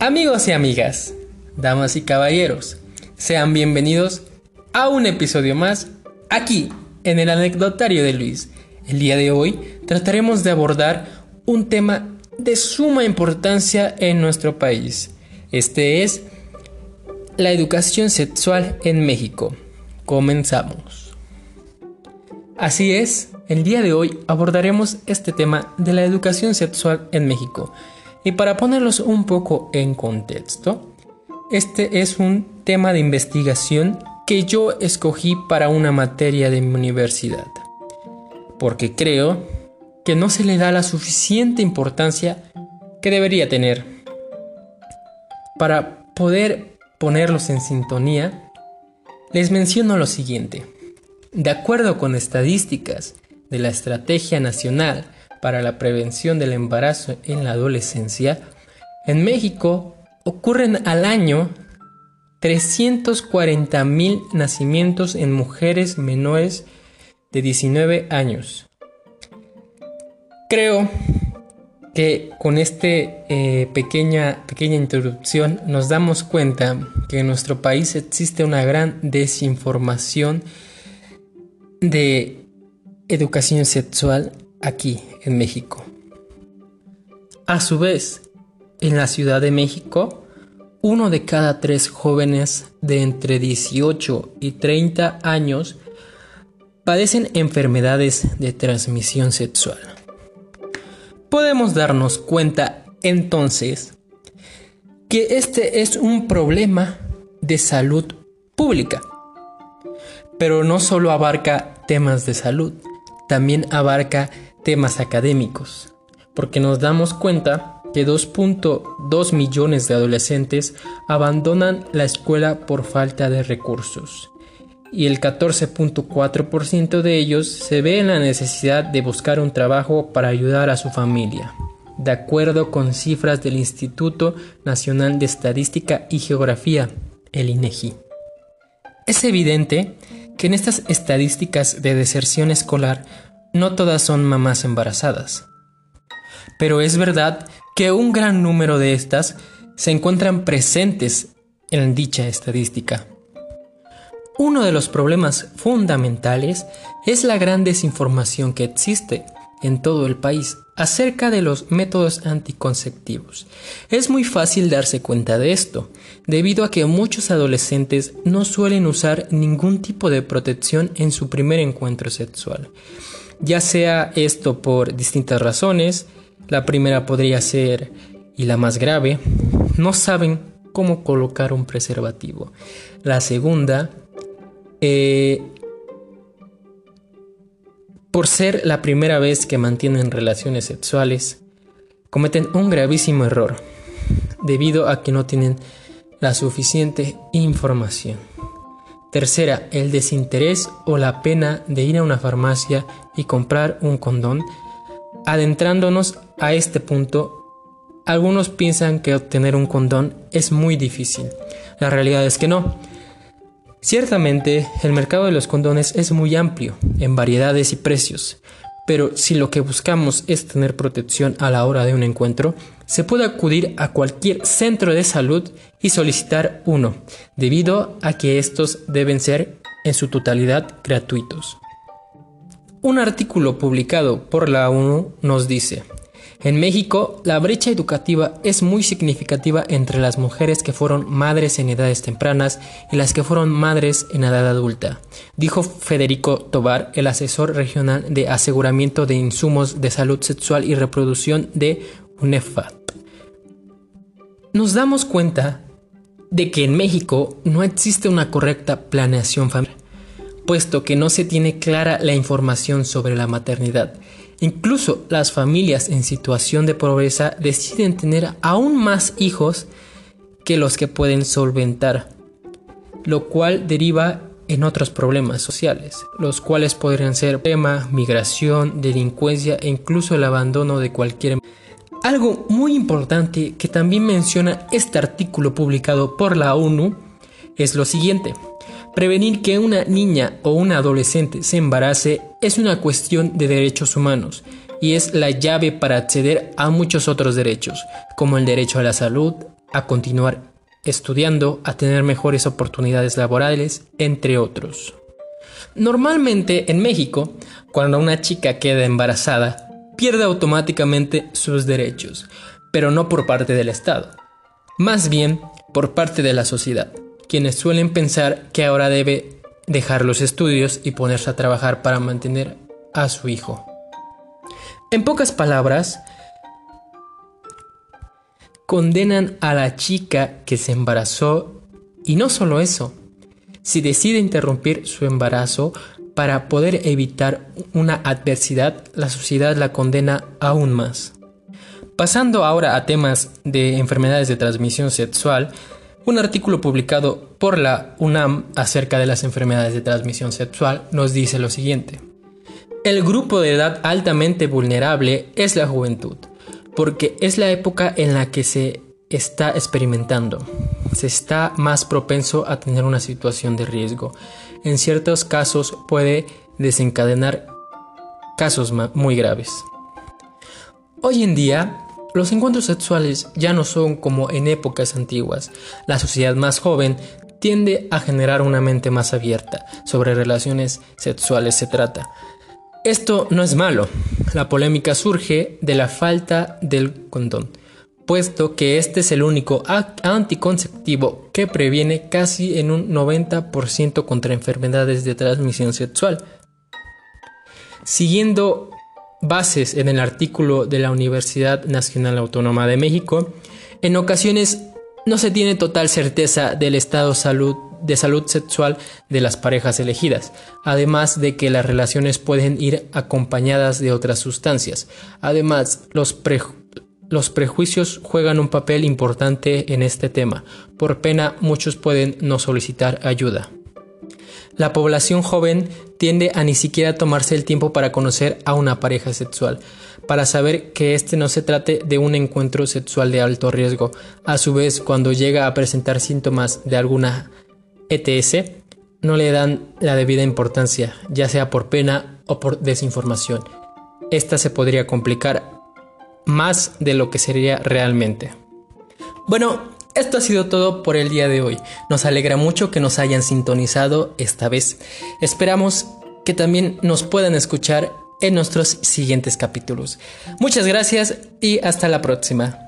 Amigos y amigas, damas y caballeros, sean bienvenidos a un episodio más aquí en el anecdotario de Luis. El día de hoy trataremos de abordar un tema de suma importancia en nuestro país. Este es la educación sexual en México. Comenzamos. Así es, el día de hoy abordaremos este tema de la educación sexual en México. Y para ponerlos un poco en contexto, este es un tema de investigación que yo escogí para una materia de mi universidad. Porque creo que no se le da la suficiente importancia que debería tener. Para poder ponerlos en sintonía, les menciono lo siguiente. De acuerdo con estadísticas de la Estrategia Nacional para la Prevención del Embarazo en la Adolescencia, en México ocurren al año 340 mil nacimientos en mujeres menores de 19 años. Creo que con esta eh, pequeña, pequeña introducción nos damos cuenta que en nuestro país existe una gran desinformación de educación sexual aquí en México. A su vez, en la Ciudad de México, uno de cada tres jóvenes de entre 18 y 30 años padecen enfermedades de transmisión sexual. Podemos darnos cuenta entonces que este es un problema de salud pública, pero no solo abarca temas de salud, también abarca temas académicos, porque nos damos cuenta que 2.2 millones de adolescentes abandonan la escuela por falta de recursos y el 14.4% de ellos se ve en la necesidad de buscar un trabajo para ayudar a su familia, de acuerdo con cifras del Instituto Nacional de Estadística y Geografía, el INEGI. Es evidente que en estas estadísticas de deserción escolar no todas son mamás embarazadas. Pero es verdad que un gran número de estas se encuentran presentes en dicha estadística. Uno de los problemas fundamentales es la gran desinformación que existe en todo el país acerca de los métodos anticonceptivos. Es muy fácil darse cuenta de esto, debido a que muchos adolescentes no suelen usar ningún tipo de protección en su primer encuentro sexual ya sea esto por distintas razones, la primera podría ser, y la más grave, no saben cómo colocar un preservativo. La segunda, eh, por ser la primera vez que mantienen relaciones sexuales, cometen un gravísimo error, debido a que no tienen la suficiente información. Tercera, el desinterés o la pena de ir a una farmacia y comprar un condón. Adentrándonos a este punto, algunos piensan que obtener un condón es muy difícil. La realidad es que no. Ciertamente, el mercado de los condones es muy amplio, en variedades y precios, pero si lo que buscamos es tener protección a la hora de un encuentro, se puede acudir a cualquier centro de salud y solicitar uno, debido a que estos deben ser en su totalidad gratuitos. Un artículo publicado por la ONU nos dice, en México, la brecha educativa es muy significativa entre las mujeres que fueron madres en edades tempranas y las que fueron madres en edad adulta, dijo Federico Tobar, el asesor regional de aseguramiento de insumos de salud sexual y reproducción de UNEFAT. Nos damos cuenta de que en México no existe una correcta planeación familiar, puesto que no se tiene clara la información sobre la maternidad Incluso las familias en situación de pobreza deciden tener aún más hijos que los que pueden solventar, lo cual deriva en otros problemas sociales, los cuales podrían ser tema, migración, delincuencia e incluso el abandono de cualquier... Algo muy importante que también menciona este artículo publicado por la ONU es lo siguiente. Prevenir que una niña o un adolescente se embarace es una cuestión de derechos humanos y es la llave para acceder a muchos otros derechos, como el derecho a la salud, a continuar estudiando, a tener mejores oportunidades laborales, entre otros. Normalmente en México, cuando una chica queda embarazada, pierde automáticamente sus derechos, pero no por parte del Estado, más bien por parte de la sociedad, quienes suelen pensar que ahora debe dejar los estudios y ponerse a trabajar para mantener a su hijo. En pocas palabras, condenan a la chica que se embarazó y no solo eso, si decide interrumpir su embarazo para poder evitar una adversidad, la sociedad la condena aún más. Pasando ahora a temas de enfermedades de transmisión sexual, un artículo publicado por la UNAM acerca de las enfermedades de transmisión sexual nos dice lo siguiente. El grupo de edad altamente vulnerable es la juventud, porque es la época en la que se está experimentando. Se está más propenso a tener una situación de riesgo. En ciertos casos puede desencadenar casos muy graves. Hoy en día, los encuentros sexuales ya no son como en épocas antiguas. La sociedad más joven tiende a generar una mente más abierta. Sobre relaciones sexuales se trata. Esto no es malo. La polémica surge de la falta del condón puesto que este es el único anticonceptivo que previene casi en un 90% contra enfermedades de transmisión sexual. Siguiendo bases en el artículo de la Universidad Nacional Autónoma de México, en ocasiones no se tiene total certeza del estado de salud sexual de las parejas elegidas, además de que las relaciones pueden ir acompañadas de otras sustancias. Además, los prejuicios juegan un papel importante en este tema. Por pena muchos pueden no solicitar ayuda. La población joven tiende a ni siquiera tomarse el tiempo para conocer a una pareja sexual, para saber que este no se trate de un encuentro sexual de alto riesgo. A su vez, cuando llega a presentar síntomas de alguna ETS, no le dan la debida importancia, ya sea por pena o por desinformación. Esta se podría complicar más de lo que sería realmente. Bueno, esto ha sido todo por el día de hoy. Nos alegra mucho que nos hayan sintonizado esta vez. Esperamos que también nos puedan escuchar en nuestros siguientes capítulos. Muchas gracias y hasta la próxima.